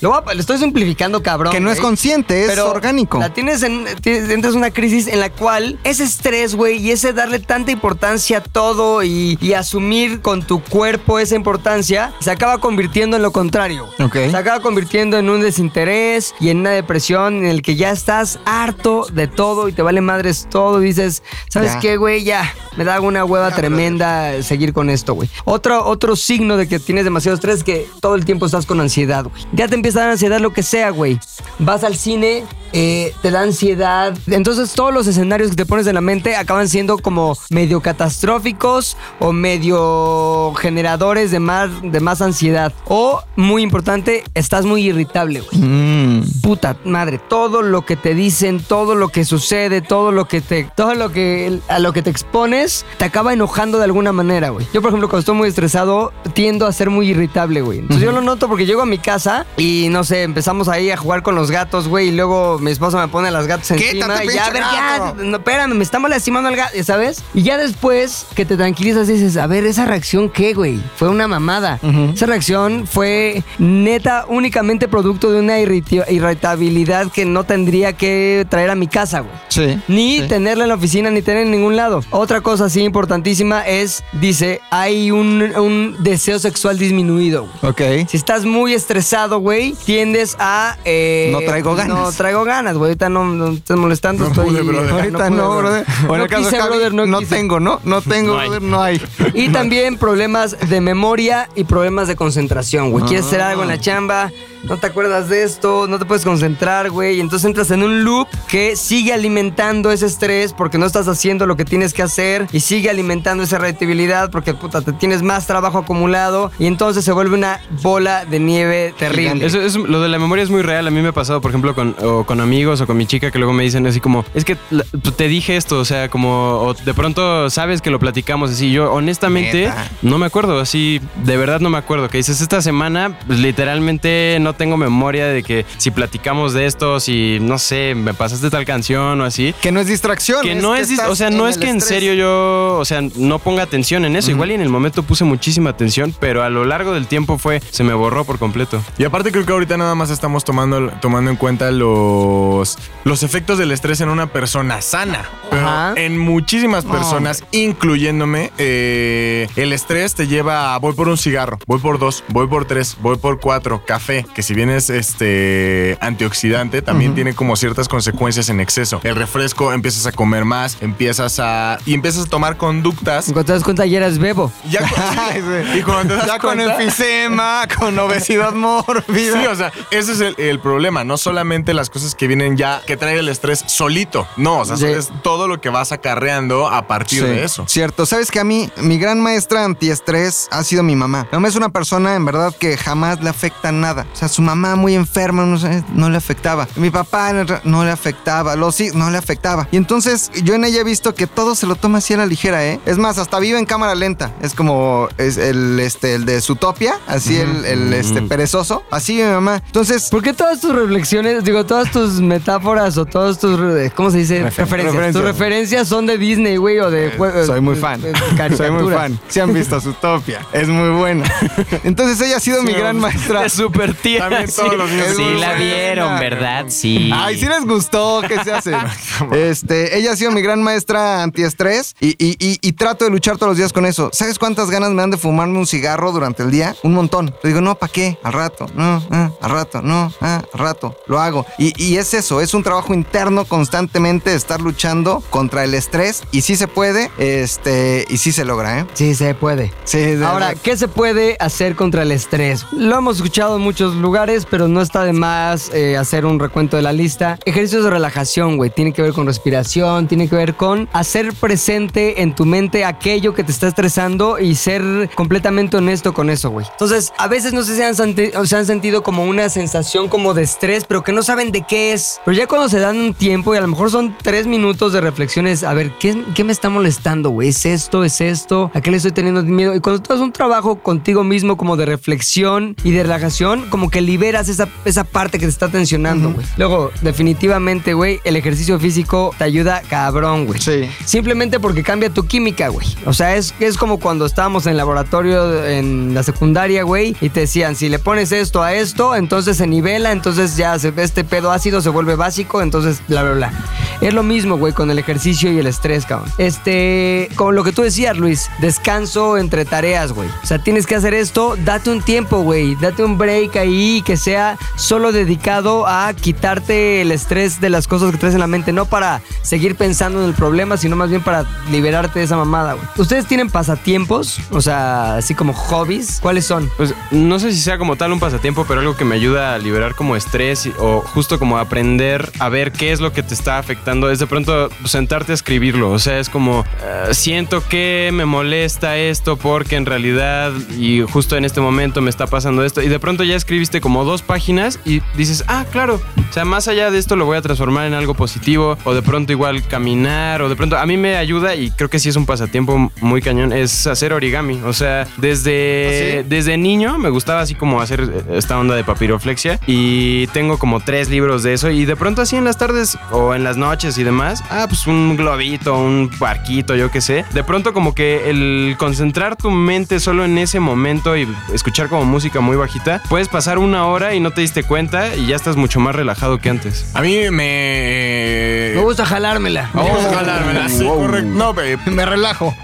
Lo voy a- lo estoy simplificando, cabrón. Que no es consciente, es Pero orgánico. La tienes en. entras en una crisis en la cual ese estrés, güey, y ese darle tanta importancia a todo y, y asumir con tu cuerpo esa importancia, se acaba convirtiendo en lo contrario. güey. Ok. Se acaba convirtiendo en un desinterés y en una depresión en el que ya estás harto de todo y te vale madres todo. Y dices, ¿sabes Ya. qué, güey? Ya, me da una hueva tremenda seguir con esto, güey. Otro, otro signo de que tienes demasiado estrés es que todo el tiempo estás con ansiedad. Ya te empieza a dar ansiedad lo que sea, güey. Vas al cine, eh, te da ansiedad. Entonces todos los escenarios que te pones en la mente acaban siendo como medio catastróficos o medio generadores de más, de más ansiedad. O, muy importante, estás muy irritable, güey Mm. puta madre, todo lo que te dicen, todo lo que sucede, todo lo que te, todo lo que a lo que te expones, te acaba enojando de alguna manera, güey. Yo, por ejemplo, cuando estoy muy estresado, tiendo a ser muy irritable, güey. Entonces yo lo noto porque llego a mi casa y no sé, empezamos ahí a jugar con los gatos, güey, y luego mi esposa me pone las gatas encima y ya, a ver, ya, no, espérame, me está lastimando el gato, ¿sabes? Y ya después que te tranquilizas dices, a ver, esa reacción qué, güey, fue una mamada. Esa reacción fue neta únicamente producto de una irritabilidad que no tendría que traer a mi casa, güey. Sí. Ni sí. tenerla en la oficina, ni tener en ningún lado. Otra cosa así importantísima es, dice, hay un, un deseo sexual disminuido, güey. Ok. Si estás muy estresado, güey, tiendes a... eh, No traigo ganas. No traigo ganas, güey. Ahorita no, no estás molestando. No estoy... pude, brother. Ahorita pude, no, brother. O en No caso quise, brother, no no quise. tengo, ¿no? No tengo, No brother, no hay. Y también problemas de memoria y problemas de concentración, güey. Quieres hacer algo en la chamba, no te acuerdas de esto, no te puedes concentrar, güey. Y entonces entras en un loop que sigue alimentando ese estrés porque no estás haciendo lo que tienes que hacer y sigue alimentando esa reactividad porque, puta, te tienes más trabajo acumulado y entonces se vuelve una bola de nieve terrible. Eso, eso- lo de la memoria es muy real. A mí me ha pasado, por ejemplo, con, o con amigos o con mi chica que luego me dicen así como, es que la- te dije esto, o sea, como, o de pronto sabes que lo platicamos así. Yo, honestamente, Neta. no me acuerdo, así, de verdad no me acuerdo. Que dices, esta semana, pues, literalmente no tengo memoria de que si platicamos de esto, si, no sé, me pasaste tal canción o así. Que no es distracción. Que no es, estás o sea, no es que en estrés. serio yo, o sea, no ponga atención en eso. Igual y en el momento puse muchísima atención, pero a lo largo del tiempo fue, se me borró por completo. Y aparte creo que ahorita nada más estamos tomando, tomando en cuenta los, los efectos del estrés en una persona sana. Pero Ajá. en muchísimas personas, incluyéndome, eh, el estrés te lleva a voy por un cigarro, voy por dos, voy por tres, voy por cuatro, café, que si bien es este antioxidante, también tiene como ciertas consecuencias en exceso. El refresco, empiezas a comer más, empiezas a... y empiezas a tomar conductas. Cuando te das cuenta, ya eres bebo. Ya, Ay, sí. y cuando te das Ya con enfisema, con obesidad mórbida. Sí, o sea, ese es el, el problema. No solamente las cosas que vienen ya, que trae el estrés solito. No, o sea, es todo lo que vas acarreando a partir Sí, de eso. Cierto. Sabes que a mí, mi gran maestra antiestrés ha sido mi mamá. Mi mamá es una persona, en verdad, que jamás le afecta nada. O sea, su mamá muy enferma, no, sé, no le afectaba. Mi papá no le afectaba. Los hijos no le afectaba. Y entonces, yo en ella he visto que todo se lo toma así a la ligera, ¿eh? Es más, hasta vive en cámara lenta. Es como es el, este, el de Zootopia, así el, el, este, perezoso. Así mi mamá. Entonces, ¿Por qué todas tus reflexiones, digo, todas tus metáforas o todas tus, eh, ¿cómo se dice? referencias. referencias. Tus referencias son de Disney, güey, o de... jue- Soy muy fan. Soy muy fan. Si han visto Zootopia, es muy buena. Entonces ella ha sido mi gran maestra. Es súper También todos los niños Sí, la vieron, ¿verdad? Sí. Ay, sí les gustó, ¿qué se hace? este, ella ha sido mi gran maestra antiestrés y, y, y, y trato de luchar todos los días con eso. ¿Sabes cuántas ganas me dan de fumarme un cigarro durante el día? Un montón. Le digo, no, ¿para qué? Al rato, no, ah, al rato, no, ah, al rato. Lo hago. Y, y es eso, es un trabajo interno constantemente de estar luchando contra el estrés y sí se puede, este, y sí se logra, ¿eh? Sí, se puede. Sí, Ahora. ¿qué se puede hacer contra el estrés? Lo hemos escuchado en muchos lugares, pero no está de más eh, hacer un recuento de la lista. Ejercicios de relajación, güey. Tiene que ver con respiración, tiene que ver con hacer presente en tu mente aquello que te está estresando y ser completamente honesto con eso, güey. Entonces, a veces no sé si han, se han sentido como una sensación como de estrés, pero que no saben de qué es. Pero ya cuando se dan un tiempo y a lo mejor son tres minutos de reflexiones, a ver, ¿qué, qué me está molestando, güey? ¿Es esto? ¿Es esto? ¿A qué le estoy teniendo miedo? Y cuando tú haces un trabajo contigo mismo como de reflexión y de relajación, como que liberas esa, esa parte que te está tensionando, güey. Luego, definitivamente, güey, el ejercicio físico te ayuda cabrón, güey. Sí. Simplemente porque cambia tu química, güey. O sea, es, es como cuando estábamos en el laboratorio en la secundaria, güey, y te decían, si le pones esto a esto, entonces se nivela, entonces ya se, este pedo ácido se vuelve básico, entonces bla, bla, bla. Es lo mismo, güey, con el ejercicio y el estrés, cabrón. Este, como lo que tú decías, Luis, descanso entre tareas, güey. O sea, tienes que hacer esto, date un tiempo, güey. Date un break ahí que sea solo dedicado a quitarte el estrés de las cosas que traes en la mente, no para seguir pensando en el problema, sino más bien para liberarte de esa mamada, güey. ¿Ustedes tienen pasatiempos? O sea, así como hobbies. ¿Cuáles son? Pues no sé si sea como tal un pasatiempo, pero algo que me ayuda a liberar como estrés o justo como aprender a ver qué es lo que te está afectando. Es de pronto sentarte a escribirlo. O sea, es como eh, siento que me molesta esto porque en realidad y justo en este momento me está pasando esto. Y de pronto ya escribiste como dos páginas y dices, ah, claro. O sea, más allá de esto lo voy a transformar en algo positivo. O de pronto igual caminar. O de pronto a mí me ayuda y creo que sí es un pasatiempo muy cañón. Es hacer origami. O sea, desde, desde niño me gustaba así como hacer eh, esta onda de papiroflexia. Y tengo como tres libros de eso. Y de pronto así en las tardes o en las noches y demás. Ah, pues un globito, un barquito, yo qué sé. De pronto como que el concentrar tu mente solo en ese momento y escuchar como música muy bajita, puedes pasar una hora y no te diste cuenta y ya estás mucho más relajado que antes. A mí me. Me gusta jalármela. Vamos a jalármela, sí, correcto. No, eh, Me relajo.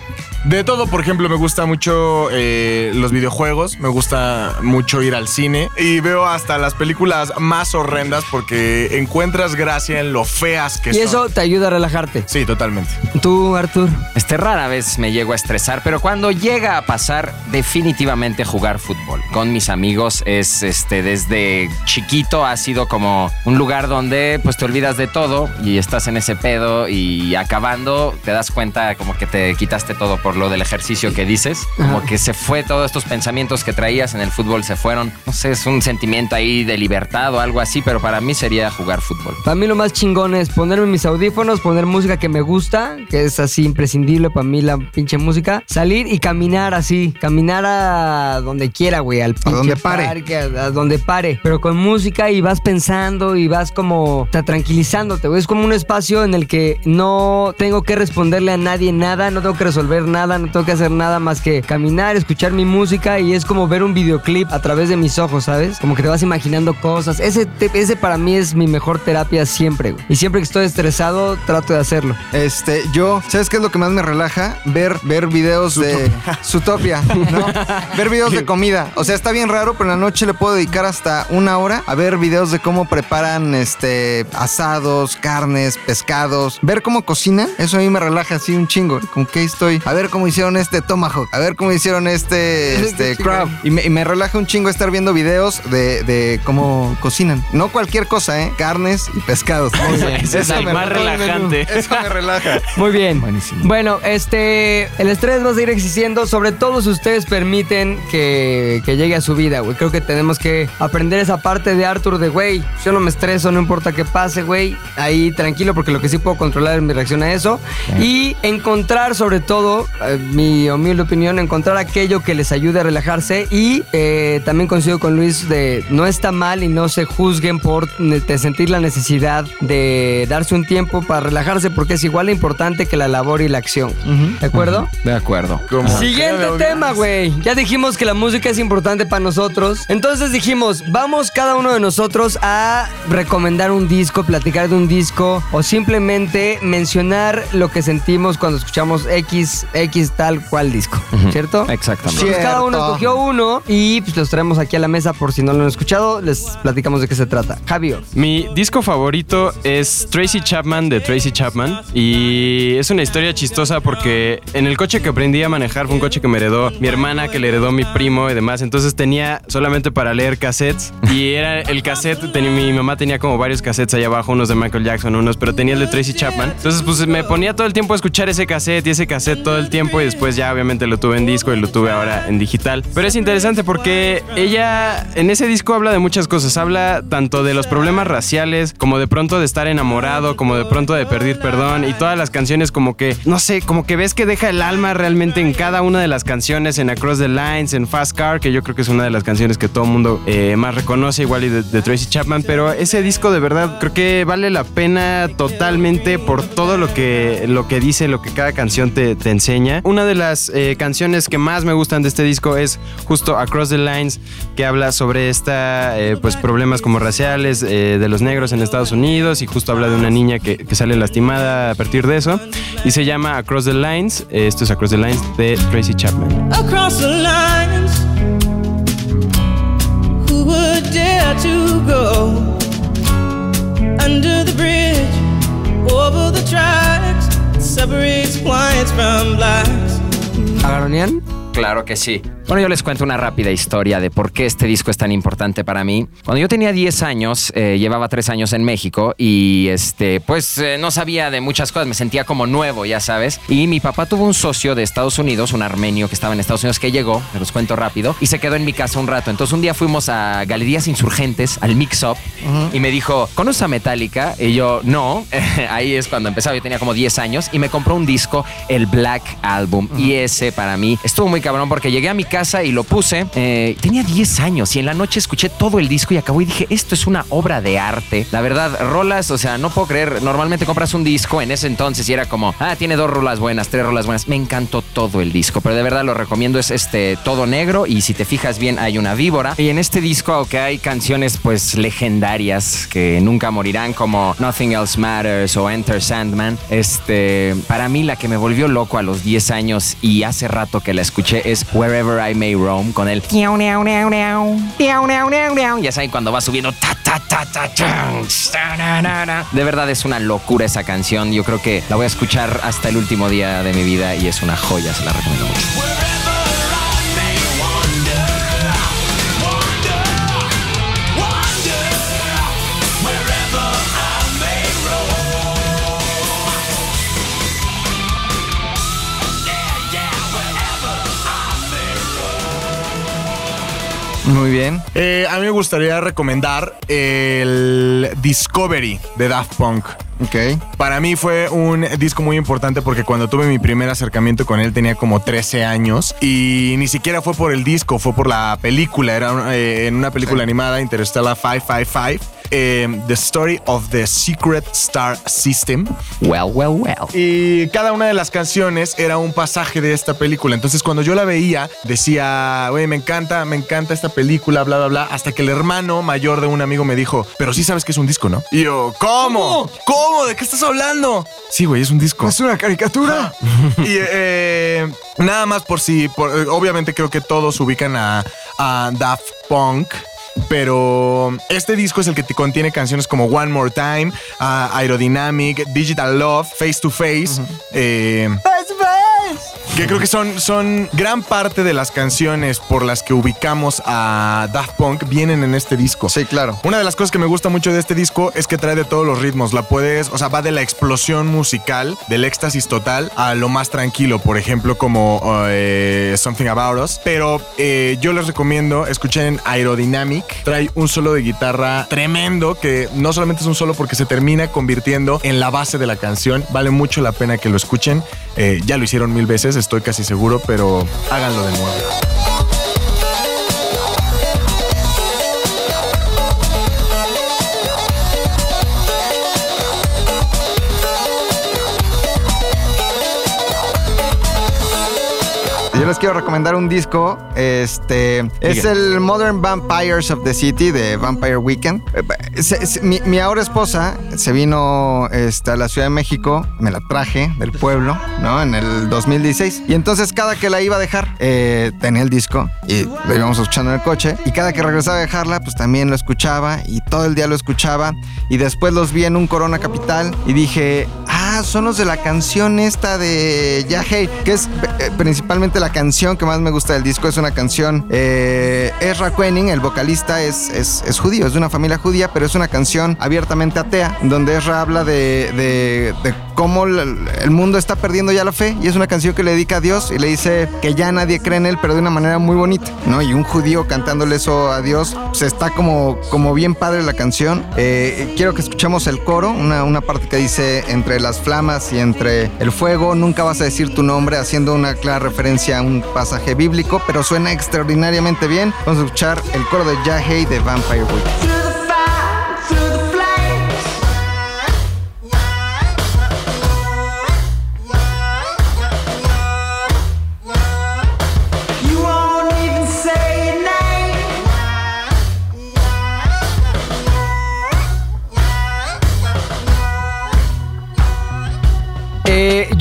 De todo, por ejemplo, me gusta mucho eh, los videojuegos, me gusta mucho ir al cine y veo hasta las películas más horrendas porque encuentras gracia en lo feas que Y son. eso te ayuda a relajarte. Sí, totalmente. Tú, Artur. Este rara vez me llego a estresar, pero cuando llega a pasar, definitivamente jugar fútbol. Con mis amigos es este desde chiquito ha sido como un lugar donde pues te olvidas de todo y estás en ese pedo y acabando te das cuenta como que te quitaste todo por lo del ejercicio que dices, como que se fue todos estos pensamientos que traías en el fútbol se fueron. No sé, es un sentimiento ahí de libertad o algo así, pero para mí sería jugar fútbol. Para mí lo más chingón es ponerme mis audífonos, poner música que me gusta, que es así imprescindible para mí la pinche música, salir y caminar así, caminar a donde quiera, güey, al pinche donde pare. parque, a, a donde pare, pero con música y vas pensando y vas como ta- tranquilizándote, güey. Es como un espacio en el que no tengo que responderle a nadie nada, no tengo que resolver nada, no tengo que hacer nada más que caminar, escuchar mi música y es como ver un videoclip a través de mis ojos, ¿sabes? Como que te vas imaginando cosas. Ese, te- ese para mí es mi mejor terapia siempre, güey. Y siempre que estoy estresado, trato de hacerlo. Este, yo, ¿sabes qué es lo que más me relaja? Ver, ver videos de Zootopia, ¿no? ver videos de comida. O sea, está bien raro, pero en la noche le puedo dedicar hasta una hora a ver videos de cómo preparan este asados, carnes, pescados. Ver cómo cocinan, eso a mí me relaja así un chingo. Como que ahí estoy. A ver cómo hicieron este tomahawk, a ver cómo hicieron este, este crab. Y me, y me relaja un chingo estar viendo videos de, de cómo cocinan. No cualquier cosa, ¿eh? Carnes y pescados. Ese es el me más relaja. relajante. Eso me relaja. Muy bien. Buenísimo. Bueno, este, el estrés va a seguir existiendo, sobre todo si ustedes permiten que, que llegue a su vida, güey. Creo que tenemos que aprender esa parte de Arthur de, güey, yo no me estreso, no importa qué pase, güey. Ahí tranquilo, porque lo que sí puedo controlar es mi reacción a eso. Y encontrar, sobre todo, mi humilde opinión, encontrar aquello que les ayude a relajarse. Y eh, también coincido con Luis de no está mal y no se juzguen por sentir la necesidad de darse un tiempo para relajarse, porque es igual de importante que la labor y la acción. ¿De acuerdo? De acuerdo. Siguiente tema, güey. Ya dijimos que la música es importante para nosotros. Entonces dijimos, vamos cada uno de nosotros a recomendar un disco, platicar de un disco o simplemente mencionar lo que sentimos cuando escuchamos X, X tal cual disco, ¿cierto? Exactamente. Entonces, cada uno Cierto. escogió uno y pues los traemos aquí a la mesa por si no lo han escuchado, les platicamos de qué se trata. Javier. Mi disco favorito es Tracy Chapman de Tracy Chapman y es una historia chistosa porque en el coche que aprendí a manejar fue un coche que me heredó mi hermana, que le heredó mi primo y demás, entonces tenía solamente para leer cassettes y era el cassette, tenía- mi mamá tenía como varios cassettes allá abajo, unos de Michael Jackson, unos, pero tenía el de Tracy Chapman, entonces pues me ponía todo el tiempo a escuchar ese cassette y ese cassette todo el tiempo y después ya obviamente lo tuve en disco y lo tuve ahora en digital, pero es interesante porque ella en ese disco habla de muchas cosas, habla tanto de los problemas raciales como de pronto de estar enamorado, como de pronto de pedir perdón y todas las canciones como que, no sé, como que ves que deja el alma realmente en cada una de las canciones, en Across the Lines, en Fast Car, que yo creo que es una de las canciones que todo el mundo eh, más reconoce, igual y de, de Tracy Chapman, pero ese disco de verdad creo que vale la pena totalmente por todo lo que, lo que dice, lo que cada canción te, te enseña. Una de las eh, canciones que más me gustan de este disco es justo Across the Lines, que habla sobre esta, eh, pues problemas como raciales eh, de los negros en Estados Unidos y justo habla de una niña que, sale lastimada a partir de eso y se llama Across the Lines, esto es Across the Lines de Tracy Chapman. across the lines. Who would dare to go under the bridge, over the tracks, ¿Agaronian? Claro que sí. Bueno, yo les cuento una rápida historia de por qué este disco es tan importante para mí. Cuando yo tenía 10 años, eh, llevaba 3 años en México y este, pues eh, no sabía de muchas cosas, me sentía como nuevo, ya sabes. Y mi papá tuvo un socio de Estados Unidos, un armenio que estaba en Estados Unidos que llegó, me los cuento rápido, y se quedó en mi casa un rato. Entonces un día fuimos a Galerías Insurgentes, al Mix Up, y me dijo, ¿conoces a Metallica? Y yo, no. Ahí es cuando empezaba, yo tenía como 10 años, y me compró un disco, el Black Album. Y ese para mí estuvo muy cabrón porque llegué a mi casa y lo puse. Eh, tenía 10 años y en la noche escuché todo el disco y acabó y dije, esto es una obra de arte. La verdad, rolas, o sea, no puedo creer, normalmente compras un disco en ese entonces y era como, ah, tiene dos rolas buenas, tres rolas buenas. Me encantó todo el disco, pero de verdad lo recomiendo, es este todo negro y si te fijas bien hay una víbora. Y en este disco, aunque hay canciones pues legendarias que nunca morirán como Nothing Else Matters o Enter Sandman, este, para mí la que me volvió loco a los 10 años y hace rato que la escuché es Wherever I May Roam con el. Ya saben cuando va subiendo. De verdad es una locura esa canción. Yo creo que la voy a escuchar hasta el último día de mi vida y es una joya, se la recomiendo mucho. Muy bien. Eh, a mí me gustaría recomendar el Discovery de Daft Punk. Ok. Para mí fue un disco muy importante porque cuando tuve mi primer acercamiento con él tenía como 13 años y ni siquiera fue por el disco, fue por la película. Era eh, en una película animada, Interstellar 555, eh, The Story of the Secret Star System. Well, well, well. Y cada una de las canciones era un pasaje de esta película. Entonces, cuando yo la veía, decía, güey, me encanta, me encanta esta película, bla, bla, bla. Hasta que el hermano mayor de un amigo me dijo, pero sí sabes que es un disco, ¿no? Y yo, ¿cómo? ¿Cómo? ¿De qué estás hablando? Sí, güey, es un disco. ¿Es una caricatura? Y eh, nada más por si, por- obviamente creo que todos ubican a, a Daft Punk. Pero este disco es el que te contiene canciones como One More Time, ah, Aerodynamic, Digital Love, Face to Face. eh, que creo que son, son gran parte de las canciones por las que ubicamos a Daft Punk vienen en este disco. Sí, claro. Una de las cosas que me gusta mucho de este disco es que trae de todos los ritmos. La puedes, o sea, va de la explosión musical, del éxtasis total, a lo más tranquilo, por ejemplo, como eh, Something About Us. Pero eh, yo les recomiendo escuchen Aerodynamic. Trae un solo de guitarra tremendo que no solamente es un solo porque se termina convirtiendo en la base de la canción. Vale mucho la pena que lo escuchen. Eh, ya lo hicieron mil veces, estoy casi seguro, pero háganlo de nuevo. Yo les quiero recomendar un disco. Este es el Modern Vampires of the City de Vampire Weekend. Se- se- mi, mi ahora esposa se vino este, a la Ciudad de México, me la traje del pueblo, ¿no? En el 2016. Y entonces cada que la iba a dejar, eh, tenía el disco y lo íbamos escuchando en el coche. Y cada que regresaba a dejarla, pues también lo escuchaba y todo el día lo escuchaba. Y después los vi en un Corona Capital y dije, ah, son los de la canción esta de Ya Hey, que es eh, principalmente la canción que más me gusta del disco. Es una canción, eh, Ezra Koenig, el vocalista, es, es, es judío, es de una familia judía, pero es una canción abiertamente atea, donde Ezra habla de, cómo el mundo está perdiendo ya la fe. Y es una canción que le dedica a Dios y le dice que ya nadie cree en él, pero de una manera muy bonita, ¿no? Y un judío cantándole eso a Dios, pues está como, como bien padre la canción. Eh, quiero que escuchemos el coro, una, una parte que dice entre las flamas y entre el fuego, nunca vas a decir tu nombre, haciendo una clara referencia a un pasaje bíblico, pero suena extraordinariamente bien. Vamos a escuchar el coro de Yahweh de Vampire Week.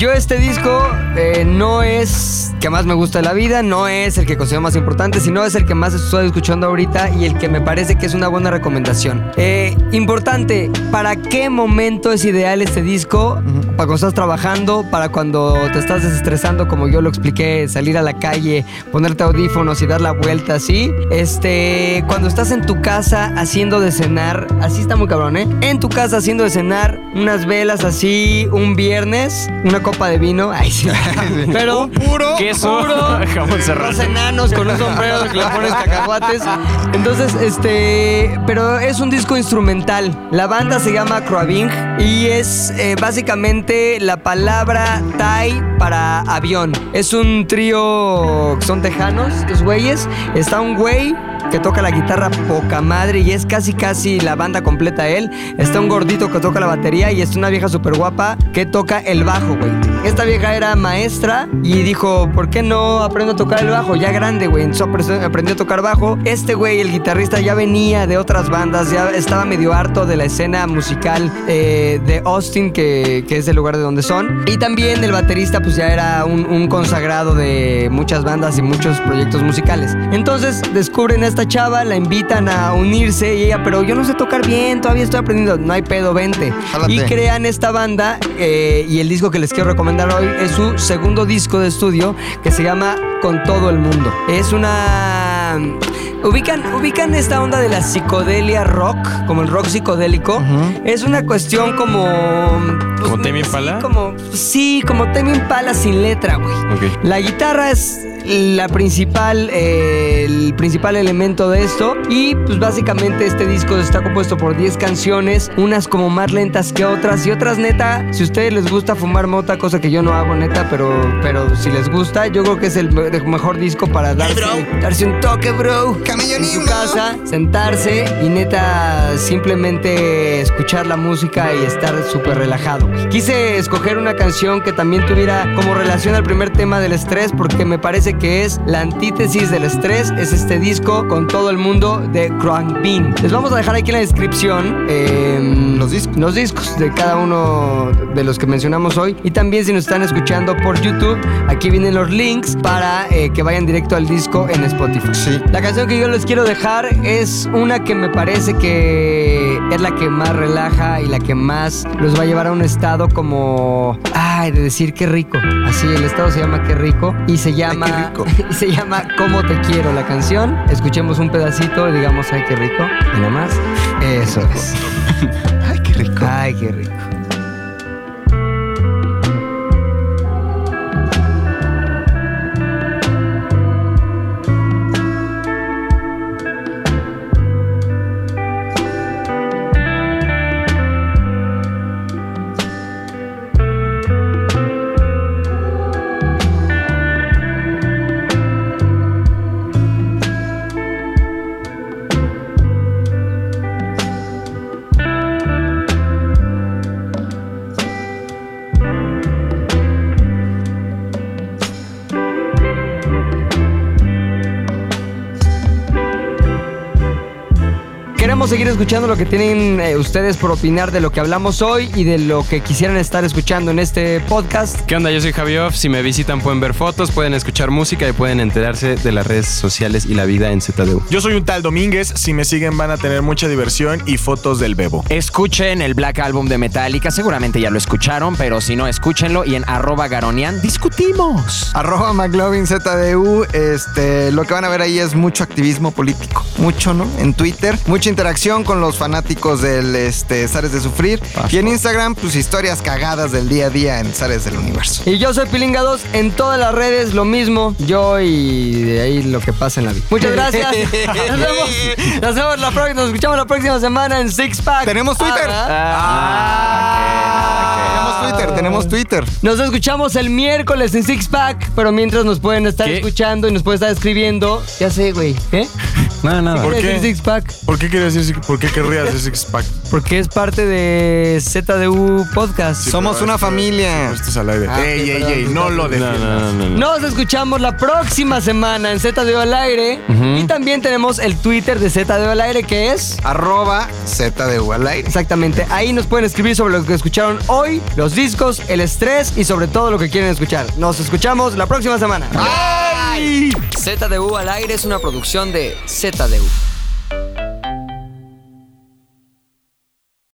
Yo este disco eh, no es que más me gusta de la vida, no es el que considero más importante, sino es el que más estoy escuchando ahorita y el que me parece que es una buena recomendación. Eh, importante, ¿para qué momento es ideal este disco? Para cuando estás trabajando, para cuando te estás desestresando, como yo lo expliqué, salir a la calle, ponerte audífonos y dar la vuelta así. Este, cuando estás en tu casa haciendo de cenar, así está muy cabrón, ¿eh? En tu casa haciendo de cenar, unas velas así, un viernes, una copa de vino, ay sí. Pero puro queso, puro, los enanos con un sombrero que le pones cacahuates. Entonces, este, pero es un disco instrumental. La banda se llama Croabing y es eh, básicamente la palabra Thai para avión. Es un trío, son tejanos, estos güeyes. Está un güey que toca la guitarra poca madre y es casi casi la banda completa él. Está un gordito que toca la batería y está una vieja súper guapa que toca el bajo, güey. Esta vieja era maestra y dijo, ¿por qué no aprendo a tocar el bajo? Ya grande, güey. Entonces apre- aprendió a tocar bajo. Este güey, el guitarrista, ya venía de otras bandas, ya estaba medio harto de la escena musical eh, de Austin, que, que es el lugar de donde son. Y también el baterista, pues ya era un, un consagrado de muchas bandas y muchos proyectos musicales. Entonces descubren a esta chava, la invitan a unirse y ella, pero yo no sé tocar bien, todavía estoy aprendiendo. No hay pedo, vente. Jálate. Y crean esta banda eh, y el disco que les quiero recomendar hoy es su segundo disco de estudio que se llama Con todo el mundo. Es una... Ubican, ubican esta onda de la psicodelia rock, como el rock psicodélico. Es una cuestión como... pues, ¿Como sí, Impala? como, sí, como Tame Impala sin letra, güey. Ok. La guitarra es la principal, eh, el principal elemento de esto. Y pues básicamente este disco está compuesto por 10 canciones, unas como más lentas que otras y otras neta, si a ustedes les gusta fumar mota, cosa que yo no hago neta, pero, pero si les gusta, yo creo que es el me- el mejor disco para darse, darse un toque, bro. En su casa, sentarse y neta simplemente escuchar la música y estar súper relajado. Quise escoger una canción que también tuviera como relación al primer tema del estrés porque me parece que es la antítesis del estrés. Es este disco con todo el mundo de Crank Bean. Les vamos a dejar aquí en la descripción em, Los discos. los discos de cada uno de los que mencionamos hoy. Y también si nos están escuchando por YouTube, aquí vienen los links para eh, que vayan directo al disco en Spotify. Sí. La canción que yo les quiero dejar es una que me parece que es la que más relaja y la que más los va a llevar a un estado como, ay, de decir qué rico. Así, el estado se llama qué rico y se llama, qué rico. y se llama Cómo te quiero la canción. Escuchemos un pedacito y digamos, ay, qué rico. Y nada más. Eso es. Ay, qué rico. Ay, qué rico. Escuchando lo que tienen eh, ustedes por opinar de lo que hablamos hoy y de lo que quisieran estar escuchando en este podcast. ¿Qué onda? Yo soy Javioff. Si me visitan pueden ver fotos, pueden escuchar música y pueden enterarse de las redes sociales y la vida en ZDU. Yo soy un tal Domínguez. Si me siguen van a tener mucha diversión y fotos del bebo. Escuchen el Black Album de Metallica, seguramente ya lo escucharon, pero si no, escúchenlo y en arroba garonian discutimos. Arroba McLovin ZDU, este, lo que van a ver ahí es mucho activismo político, mucho, ¿no? En Twitter, mucha interacción con los fanáticos del este, Zares de Sufrir. Y en Instagram, pues historias cagadas del día a día en Zares del Universo. Y yo soy Pilinga 2 en todas las redes, lo mismo. Yo y de ahí lo que pasa en la vida. Muchas gracias. Nos vemos, nos vemos la próxima, nos escuchamos la próxima semana en Six Pack. Tenemos Twitter. Ah, Tenemos Twitter, tenemos Twitter. Nos escuchamos el miércoles en Six Pack, pero mientras nos pueden estar ¿Qué? escuchando y nos pueden estar escribiendo. Ya sé, güey. ¿Qué? Nada, nada. ¿Por Quiere qué? decir Six Pack. ¿Por qué quieres decir por qué querrías ese six pack? Porque es parte de ZDU Podcast. Somos pero una esto- familia. Esto es al aire. Ah, ey, ok, ey, perdón, ey, no perdón. lo defiendas. no, no, no, no. Nos escuchamos la próxima semana en ZDU al aire. Y también tenemos el Twitter de ZDU al aire que es. Arroba ZDU al aire. Exactamente, ahí nos pueden escribir sobre lo que escucharon hoy, los discos, el estrés y sobre todo lo que quieren escuchar. Nos escuchamos la próxima semana. ZDU al aire es una producción de ZDU.